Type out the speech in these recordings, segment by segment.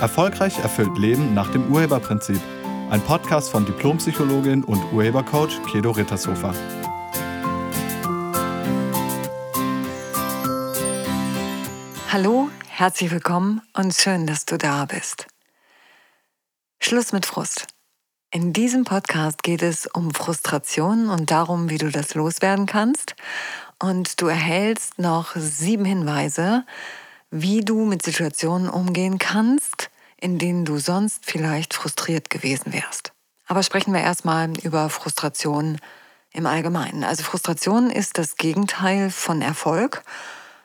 Erfolgreich erfüllt Leben nach dem Urheberprinzip. Ein Podcast von Diplompsychologin und Urhebercoach Kedo Rittershofer. Hallo, herzlich willkommen und schön, dass du da bist. Schluss mit Frust. In diesem Podcast geht es um Frustration und darum, wie du das loswerden kannst. Und du erhältst noch sieben Hinweise, wie du mit Situationen umgehen kannst, in denen du sonst vielleicht frustriert gewesen wärst. Aber sprechen wir erstmal über Frustration im Allgemeinen. Also Frustration ist das Gegenteil von Erfolg,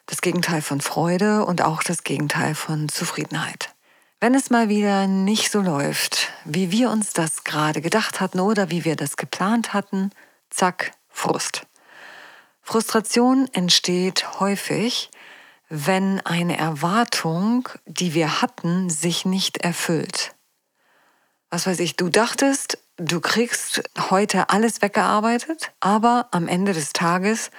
das Gegenteil von Freude und auch das Gegenteil von Zufriedenheit. Wenn es mal wieder nicht so läuft, wie wir uns das gerade gedacht hatten oder wie wir das geplant hatten, zack, Frust. Frustration entsteht häufig, wenn eine Erwartung, die wir hatten, sich nicht erfüllt. Was weiß ich, du dachtest, du kriegst heute alles weggearbeitet, aber am Ende des Tages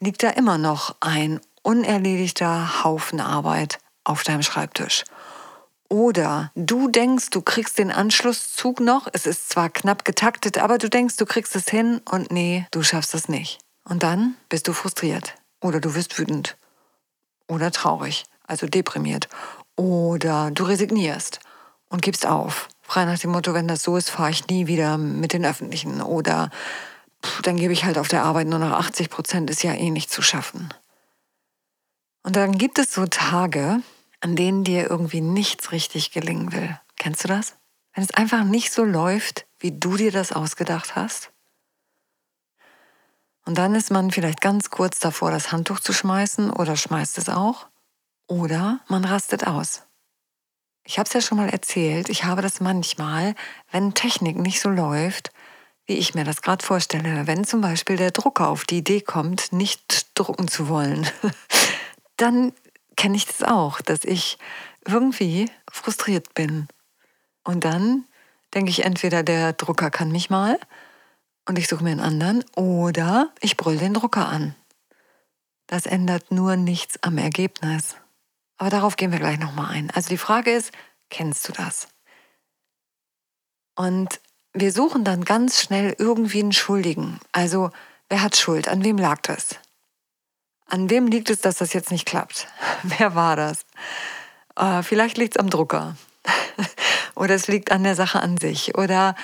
liegt da immer noch ein unerledigter Haufen Arbeit auf deinem Schreibtisch. Oder du denkst, du kriegst den Anschlusszug noch, es ist zwar knapp getaktet, aber du denkst, du kriegst es hin und nee, du schaffst es nicht. Und dann bist du frustriert oder du wirst wütend oder traurig, also deprimiert. Oder du resignierst und gibst auf. Frei nach dem Motto, wenn das so ist, fahre ich nie wieder mit den Öffentlichen. Oder pff, dann gebe ich halt auf der Arbeit nur noch 80 Prozent, ist ja eh nicht zu schaffen. Und dann gibt es so Tage, an denen dir irgendwie nichts richtig gelingen will. Kennst du das? Wenn es einfach nicht so läuft, wie du dir das ausgedacht hast? Und dann ist man vielleicht ganz kurz davor, das Handtuch zu schmeißen oder schmeißt es auch. Oder man rastet aus. Ich habe es ja schon mal erzählt, ich habe das manchmal, wenn Technik nicht so läuft, wie ich mir das gerade vorstelle. Wenn zum Beispiel der Drucker auf die Idee kommt, nicht drucken zu wollen, dann kenne ich das auch, dass ich irgendwie frustriert bin. Und dann denke ich entweder, der Drucker kann mich mal und ich suche mir einen anderen oder ich brülle den Drucker an. Das ändert nur nichts am Ergebnis. Aber darauf gehen wir gleich nochmal ein. Also die Frage ist, kennst du das? Und wir suchen dann ganz schnell irgendwie einen Schuldigen. Also, wer hat Schuld? An wem lag das? An wem liegt es, dass das jetzt nicht klappt? wer war das? Äh, vielleicht liegt es am Drucker. oder es liegt an der Sache an sich. Oder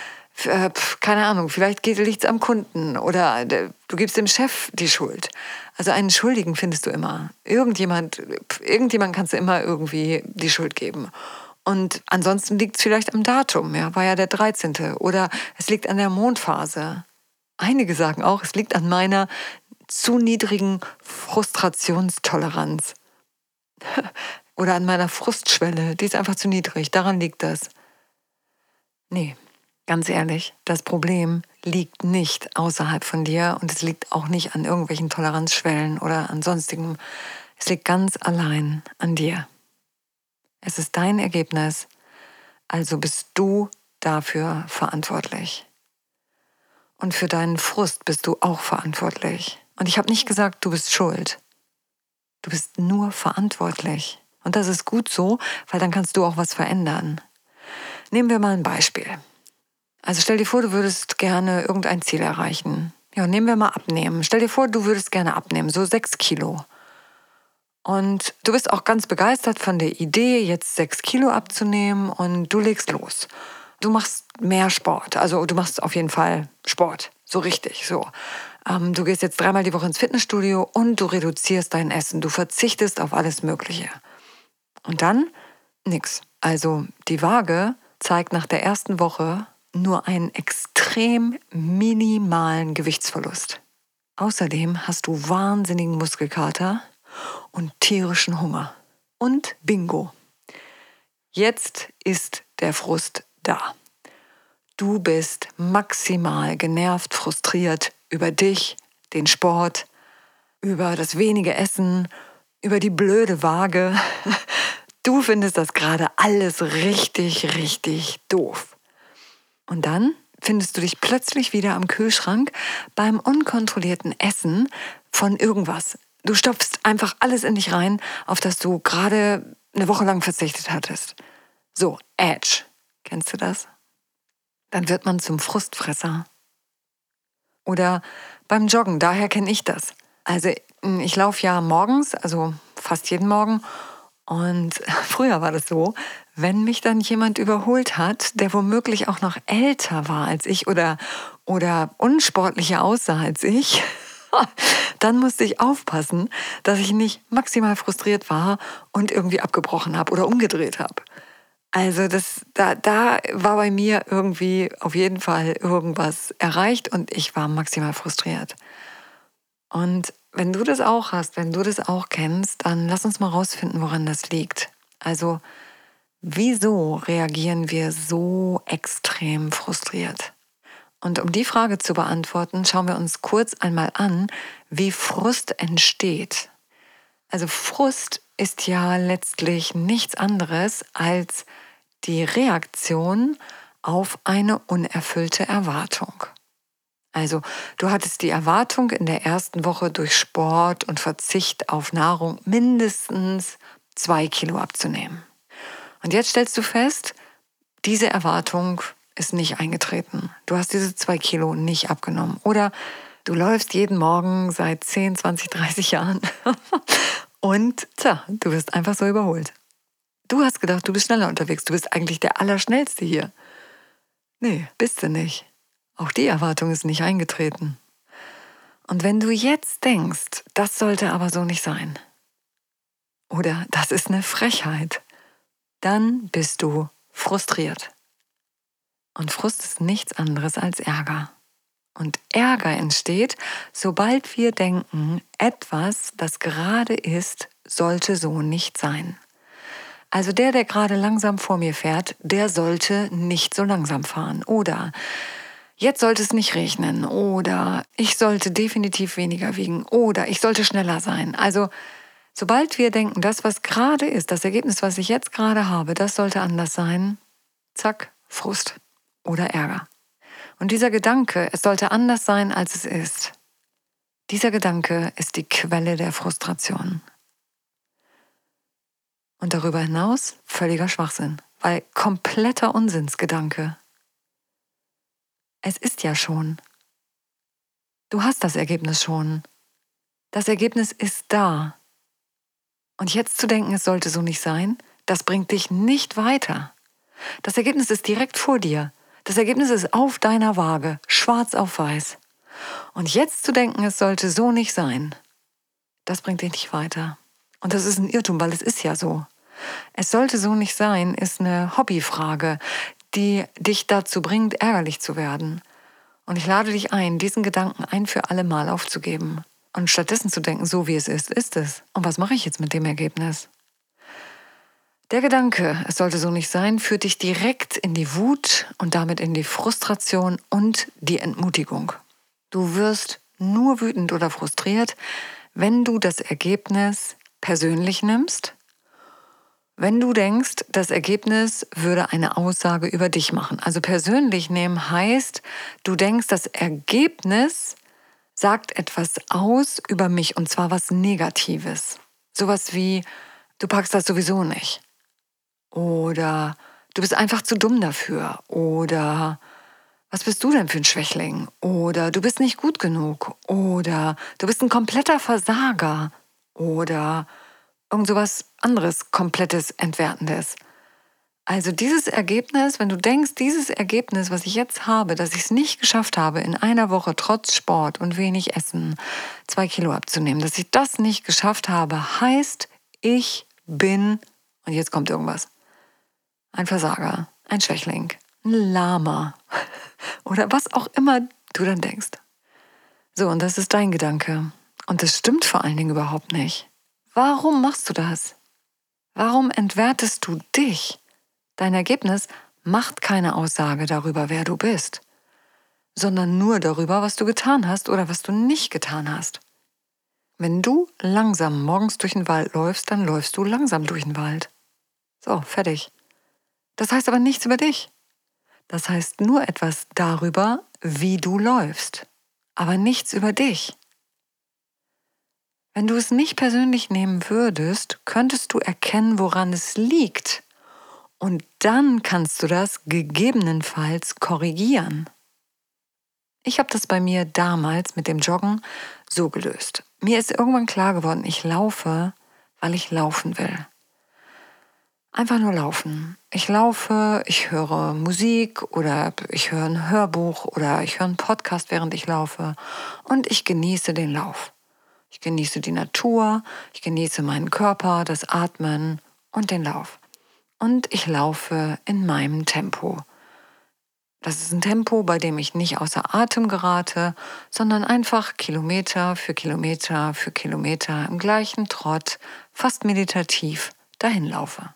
äh, keine Ahnung, vielleicht liegt es am Kunden oder äh, du gibst dem Chef die Schuld. Also einen Schuldigen findest du immer. Irgendjemand, irgendjemand kannst du immer irgendwie die Schuld geben. Und ansonsten liegt es vielleicht am Datum, ja, war ja der 13. Oder es liegt an der Mondphase. Einige sagen auch, es liegt an meiner zu niedrigen Frustrationstoleranz. Oder an meiner Frustschwelle, die ist einfach zu niedrig. Daran liegt das. Nee, Ganz ehrlich, das Problem liegt nicht außerhalb von dir und es liegt auch nicht an irgendwelchen Toleranzschwellen oder an sonstigem. Es liegt ganz allein an dir. Es ist dein Ergebnis, also bist du dafür verantwortlich. Und für deinen Frust bist du auch verantwortlich. Und ich habe nicht gesagt, du bist schuld. Du bist nur verantwortlich. Und das ist gut so, weil dann kannst du auch was verändern. Nehmen wir mal ein Beispiel. Also stell dir vor, du würdest gerne irgendein Ziel erreichen. Ja, nehmen wir mal abnehmen. Stell dir vor, du würdest gerne abnehmen, so sechs Kilo. Und du bist auch ganz begeistert von der Idee, jetzt sechs Kilo abzunehmen und du legst los. Du machst mehr Sport. Also du machst auf jeden Fall Sport. So richtig, so. Ähm, du gehst jetzt dreimal die Woche ins Fitnessstudio und du reduzierst dein Essen. Du verzichtest auf alles Mögliche. Und dann nix. Also die Waage zeigt nach der ersten Woche nur einen extrem minimalen Gewichtsverlust. Außerdem hast du wahnsinnigen Muskelkater und tierischen Hunger. Und bingo. Jetzt ist der Frust da. Du bist maximal genervt, frustriert über dich, den Sport, über das wenige Essen, über die blöde Waage. Du findest das gerade alles richtig, richtig doof. Und dann findest du dich plötzlich wieder am Kühlschrank beim unkontrollierten Essen von irgendwas. Du stopfst einfach alles in dich rein, auf das du gerade eine Woche lang verzichtet hattest. So, Edge. Kennst du das? Dann wird man zum Frustfresser. Oder beim Joggen, daher kenne ich das. Also ich laufe ja morgens, also fast jeden Morgen. Und früher war das so, wenn mich dann jemand überholt hat, der womöglich auch noch älter war als ich oder, oder unsportlicher aussah als ich, dann musste ich aufpassen, dass ich nicht maximal frustriert war und irgendwie abgebrochen habe oder umgedreht habe. Also das, da, da war bei mir irgendwie auf jeden Fall irgendwas erreicht und ich war maximal frustriert. Und wenn du das auch hast, wenn du das auch kennst, dann lass uns mal rausfinden, woran das liegt. Also, wieso reagieren wir so extrem frustriert? Und um die Frage zu beantworten, schauen wir uns kurz einmal an, wie Frust entsteht. Also Frust ist ja letztlich nichts anderes als die Reaktion auf eine unerfüllte Erwartung. Also du hattest die Erwartung, in der ersten Woche durch Sport und Verzicht auf Nahrung mindestens zwei Kilo abzunehmen. Und jetzt stellst du fest, diese Erwartung ist nicht eingetreten. Du hast diese zwei Kilo nicht abgenommen. Oder du läufst jeden Morgen seit 10, 20, 30 Jahren und tja, du wirst einfach so überholt. Du hast gedacht, du bist schneller unterwegs. Du bist eigentlich der Allerschnellste hier. Nee, bist du nicht. Auch die Erwartung ist nicht eingetreten. Und wenn du jetzt denkst, das sollte aber so nicht sein, oder das ist eine Frechheit, dann bist du frustriert. Und Frust ist nichts anderes als Ärger. Und Ärger entsteht, sobald wir denken, etwas, das gerade ist, sollte so nicht sein. Also der, der gerade langsam vor mir fährt, der sollte nicht so langsam fahren. Oder jetzt sollte es nicht regnen. Oder ich sollte definitiv weniger wiegen. Oder ich sollte schneller sein. Also sobald wir denken, das, was gerade ist, das Ergebnis, was ich jetzt gerade habe, das sollte anders sein, zack, Frust oder Ärger. Und dieser Gedanke, es sollte anders sein, als es ist, dieser Gedanke ist die Quelle der Frustration. Und darüber hinaus völliger Schwachsinn, weil kompletter Unsinnsgedanke. Es ist ja schon. Du hast das Ergebnis schon. Das Ergebnis ist da. Und jetzt zu denken, es sollte so nicht sein, das bringt dich nicht weiter. Das Ergebnis ist direkt vor dir. Das Ergebnis ist auf deiner Waage, schwarz auf weiß. Und jetzt zu denken, es sollte so nicht sein, das bringt dich nicht weiter. Und das ist ein Irrtum, weil es ist ja so. Es sollte so nicht sein, ist eine Hobbyfrage, die dich dazu bringt, ärgerlich zu werden. Und ich lade dich ein, diesen Gedanken ein für alle Mal aufzugeben und stattdessen zu denken, so wie es ist, ist es. Und was mache ich jetzt mit dem Ergebnis? Der Gedanke, es sollte so nicht sein, führt dich direkt in die Wut und damit in die Frustration und die Entmutigung. Du wirst nur wütend oder frustriert, wenn du das Ergebnis persönlich nimmst wenn du denkst, das Ergebnis würde eine Aussage über dich machen. Also persönlich nehmen heißt, du denkst, das Ergebnis sagt etwas aus über mich und zwar was Negatives. Sowas wie, du packst das sowieso nicht. Oder du bist einfach zu dumm dafür. Oder was bist du denn für ein Schwächling? Oder du bist nicht gut genug. Oder du bist ein kompletter Versager. Oder irgend sowas anderes, komplettes, entwertendes. Also dieses Ergebnis, wenn du denkst, dieses Ergebnis, was ich jetzt habe, dass ich es nicht geschafft habe, in einer Woche trotz Sport und wenig Essen zwei Kilo abzunehmen, dass ich das nicht geschafft habe, heißt, ich bin, und jetzt kommt irgendwas, ein Versager, ein Schwächling, ein Lama oder was auch immer du dann denkst. So, und das ist dein Gedanke. Und das stimmt vor allen Dingen überhaupt nicht. Warum machst du das? Warum entwertest du dich? Dein Ergebnis macht keine Aussage darüber, wer du bist, sondern nur darüber, was du getan hast oder was du nicht getan hast. Wenn du langsam morgens durch den Wald läufst, dann läufst du langsam durch den Wald. So, fertig. Das heißt aber nichts über dich. Das heißt nur etwas darüber, wie du läufst, aber nichts über dich. Wenn du es nicht persönlich nehmen würdest, könntest du erkennen, woran es liegt Und dann kannst du das gegebenenfalls korrigieren. Ich habe das bei mir damals mit dem Joggen so gelöst. Mir ist irgendwann klar geworden, ich laufe, weil ich laufen will. Einfach nur laufen. Ich laufe, ich höre Musik oder ich höre ein Hörbuch oder ich höre einen Podcast, während ich laufe und ich genieße den Lauf. Ich genieße die Natur, ich genieße meinen Körper, das Atmen und den Lauf. Und ich laufe in meinem Tempo. Das ist ein Tempo, bei dem ich nicht außer Atem gerate, sondern einfach Kilometer für Kilometer für Kilometer im gleichen Trott, fast meditativ dahin laufe.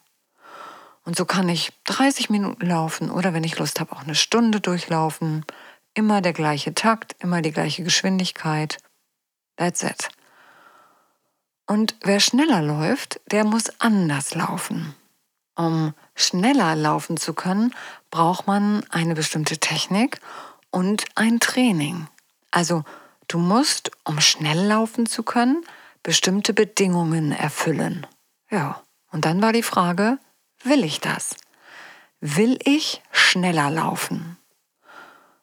Und so kann ich 30 Minuten laufen oder wenn ich Lust habe, auch eine Stunde durchlaufen. Immer der gleiche Takt, immer die gleiche Geschwindigkeit. That's it. Und wer schneller läuft, der muss anders laufen. Um schneller laufen zu können, braucht man eine bestimmte Technik und ein Training. Also du musst, um schnell laufen zu können, bestimmte Bedingungen erfüllen. Ja, und dann war die Frage, Will ich das? Will ich schneller laufen?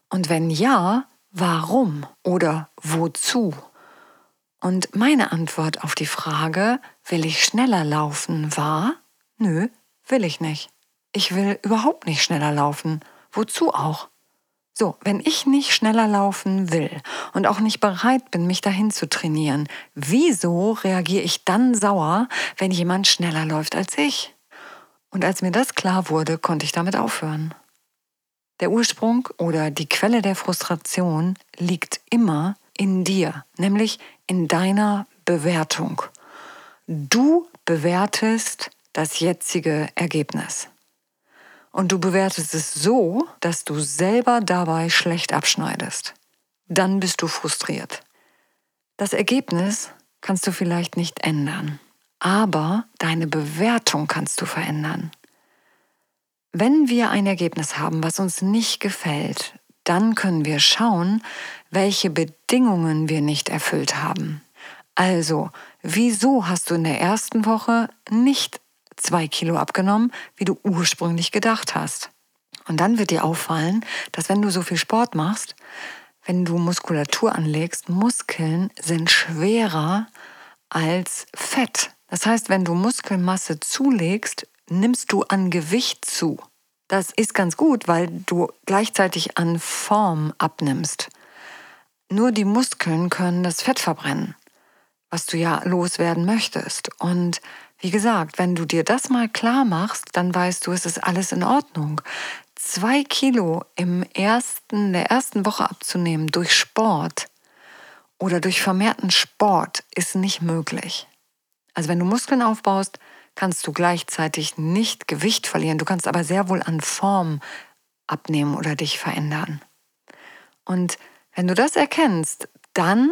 Und wenn ja, warum oder wozu? Und meine Antwort auf die Frage, will ich schneller laufen, war, nö, will ich nicht. Ich will überhaupt nicht schneller laufen. Wozu auch? So, wenn ich nicht schneller laufen will und auch nicht bereit bin, mich dahin zu trainieren, wieso reagiere ich dann sauer, wenn jemand schneller läuft als ich? Und als mir das klar wurde, konnte ich damit aufhören. Der Ursprung oder die Quelle der Frustration liegt immer in dir, nämlich in deiner Bewertung. Du bewertest das jetzige Ergebnis. Und du bewertest es so, dass du selber dabei schlecht abschneidest. Dann bist du frustriert. Das Ergebnis kannst du vielleicht nicht ändern aber deine Bewertung kannst du verändern. Wenn wir ein Ergebnis haben, was uns nicht gefällt, dann können wir schauen, welche Bedingungen wir nicht erfüllt haben. Also, wieso hast du in der ersten Woche nicht zwei Kilo abgenommen, wie du ursprünglich gedacht hast? Und dann wird dir auffallen, dass wenn du so viel Sport machst, wenn du Muskulatur anlegst, Muskeln sind schwerer als Fett. Das heißt, wenn du Muskelmasse zulegst, nimmst du an Gewicht zu. Das ist ganz gut, weil du gleichzeitig an Form abnimmst. Nur die Muskeln können das Fett verbrennen, was du ja loswerden möchtest. Und wie gesagt, wenn du dir das mal klar machst, dann weißt du, es ist alles in Ordnung. Zwei Kilo im ersten, der ersten Woche abzunehmen durch Sport oder durch vermehrten Sport ist nicht möglich. Also wenn du Muskeln aufbaust, kannst du gleichzeitig nicht Gewicht verlieren. Du kannst aber sehr wohl an Form abnehmen oder dich verändern. Und wenn du das erkennst, dann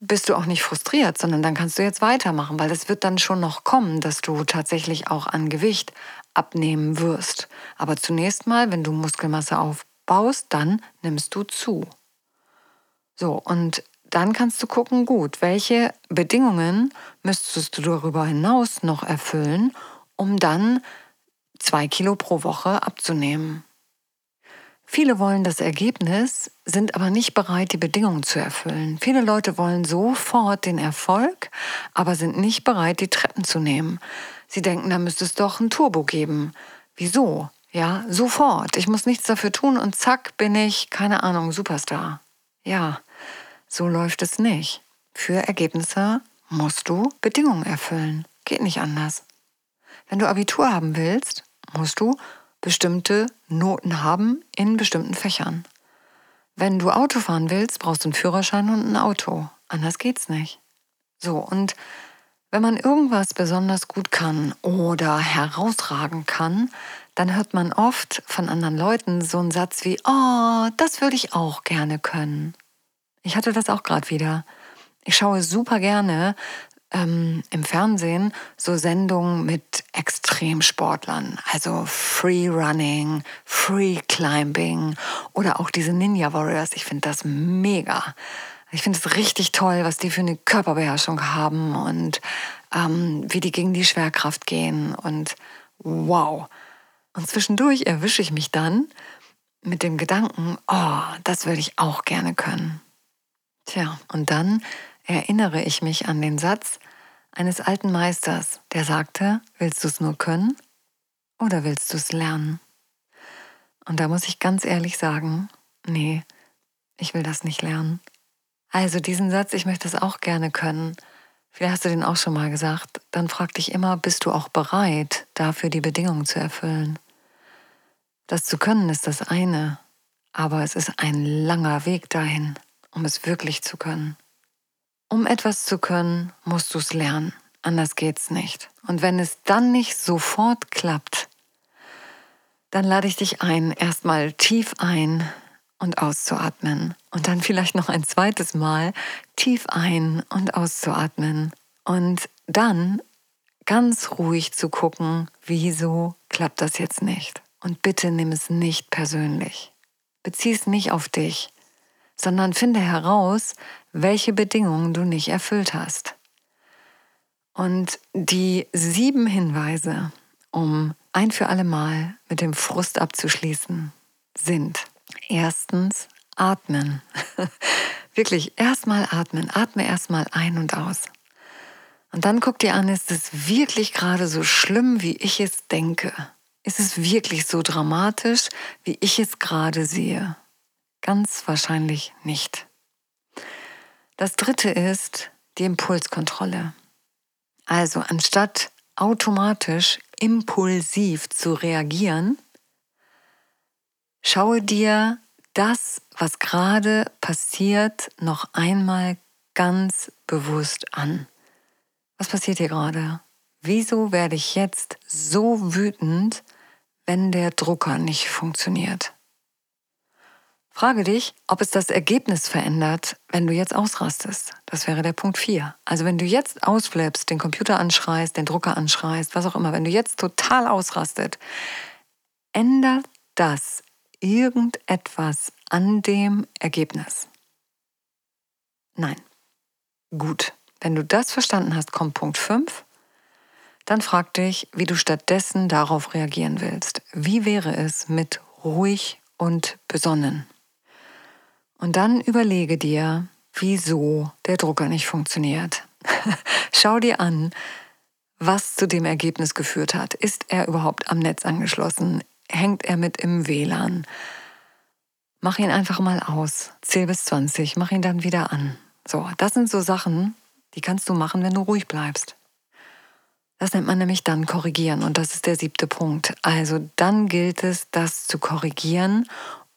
bist du auch nicht frustriert, sondern dann kannst du jetzt weitermachen, weil es wird dann schon noch kommen, dass du tatsächlich auch an Gewicht abnehmen wirst. Aber zunächst mal, wenn du Muskelmasse aufbaust, dann nimmst du zu. So, und dann kannst du gucken, gut, welche Bedingungen müsstest du darüber hinaus noch erfüllen, um dann zwei Kilo pro Woche abzunehmen. Viele wollen das Ergebnis, sind aber nicht bereit, die Bedingungen zu erfüllen. Viele Leute wollen sofort den Erfolg, aber sind nicht bereit, die Treppen zu nehmen. Sie denken, da müsste es doch ein Turbo geben. Wieso? Ja, sofort. Ich muss nichts dafür tun und zack bin ich, keine Ahnung, Superstar. Ja, so läuft es nicht. Für Ergebnisse musst du Bedingungen erfüllen. Geht nicht anders. Wenn du Abitur haben willst, musst du bestimmte Noten haben in bestimmten Fächern. Wenn du Auto fahren willst, brauchst du einen Führerschein und ein Auto. Anders geht's nicht. So, und wenn man irgendwas besonders gut kann oder herausragen kann, dann hört man oft von anderen Leuten so einen Satz wie, oh, das würde ich auch gerne können. Ich hatte das auch gerade wieder. Ich schaue super gerne ähm, im Fernsehen so Sendungen mit Extremsportlern, also Free Running, Free Climbing oder auch diese Ninja Warriors. Ich finde das mega. Ich finde es richtig toll, was die für eine Körperbeherrschung haben und ähm, wie die gegen die Schwerkraft gehen und wow. Und zwischendurch erwische ich mich dann mit dem Gedanken, oh, das würde ich auch gerne können. Tja, und dann erinnere ich mich an den Satz eines alten Meisters, der sagte, willst du es nur können oder willst du es lernen? Und da muss ich ganz ehrlich sagen, nee, ich will das nicht lernen. Also diesen Satz, ich möchte es auch gerne können. Vielleicht hast du den auch schon mal gesagt. Dann frag dich immer, bist du auch bereit, dafür die Bedingungen zu erfüllen? Das zu können ist das eine, aber es ist ein langer Weg dahin, um es wirklich zu können. Um etwas zu können, musst du es lernen. Anders geht's nicht. Und wenn es dann nicht sofort klappt, dann lade ich dich ein, erstmal tief ein und auszuatmen. Und dann vielleicht noch ein zweites Mal tief ein und auszuatmen. Und dann ganz ruhig zu gucken, wieso klappt das jetzt nicht. Und bitte nimm es nicht persönlich. Bezieh es nicht auf dich, sondern finde heraus, welche Bedingungen du nicht erfüllt hast. Und die sieben Hinweise, um ein für alle Mal mit dem Frust abzuschließen, sind erstens atmen. Wirklich erstmal atmen. Atme erstmal ein und aus. Und dann guck dir an, ist es wirklich gerade so schlimm, wie ich es denke? Ist es wirklich so dramatisch, wie ich es gerade sehe? Ganz wahrscheinlich nicht. Das dritte ist die Impulskontrolle. Also anstatt automatisch impulsiv zu reagieren, schaue dir das, was gerade passiert, noch einmal ganz bewusst an. Was passiert hier gerade? Wieso werde ich jetzt so wütend, wenn der Drucker nicht funktioniert? Frage dich, ob es das Ergebnis verändert, wenn du jetzt ausrastest. Das wäre der Punkt 4. Also wenn du jetzt ausflippst, den Computer anschreist, den Drucker anschreist, was auch immer, wenn du jetzt total ausrastet, ändert das irgendetwas an dem Ergebnis? Nein. Gut. Wenn du das verstanden hast, kommt Punkt 5. Dann frag dich, wie du stattdessen darauf reagieren willst. Wie wäre es mit ruhig und besonnen? Und dann überlege dir, wieso der Drucker nicht funktioniert. Schau dir an, was zu dem Ergebnis geführt hat. Ist er überhaupt am Netz angeschlossen? Hängt er mit im WLAN? Mach ihn einfach mal aus. Zähl bis 20, mach ihn dann wieder an. So, das sind so Sachen, die kannst du machen, wenn du ruhig bleibst. Das nennt man nämlich dann korrigieren und das ist der siebte Punkt. Also dann gilt es, das zu korrigieren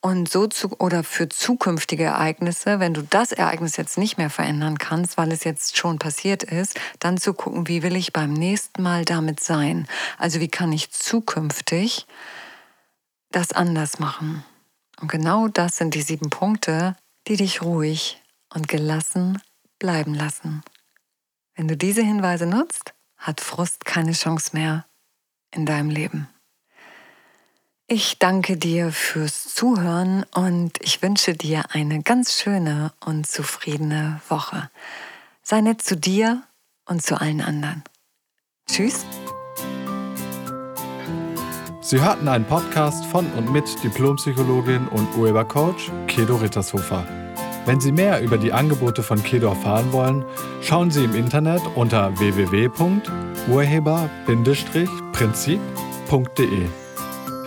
und so zu, oder für zukünftige Ereignisse, wenn du das Ereignis jetzt nicht mehr verändern kannst, weil es jetzt schon passiert ist, dann zu gucken, wie will ich beim nächsten Mal damit sein? Also wie kann ich zukünftig das anders machen? Und genau das sind die sieben Punkte, die dich ruhig und gelassen bleiben lassen. Wenn du diese Hinweise nutzt, hat Frust keine Chance mehr in deinem Leben. Ich danke dir fürs Zuhören und ich wünsche dir eine ganz schöne und zufriedene Woche. Sei nett zu dir und zu allen anderen. Tschüss. Sie hörten einen Podcast von und mit Diplompsychologin und Urhebercoach Kedo Rittershofer. Wenn Sie mehr über die Angebote von Kedo erfahren wollen, schauen Sie im Internet unter www.urheber-prinzip.de.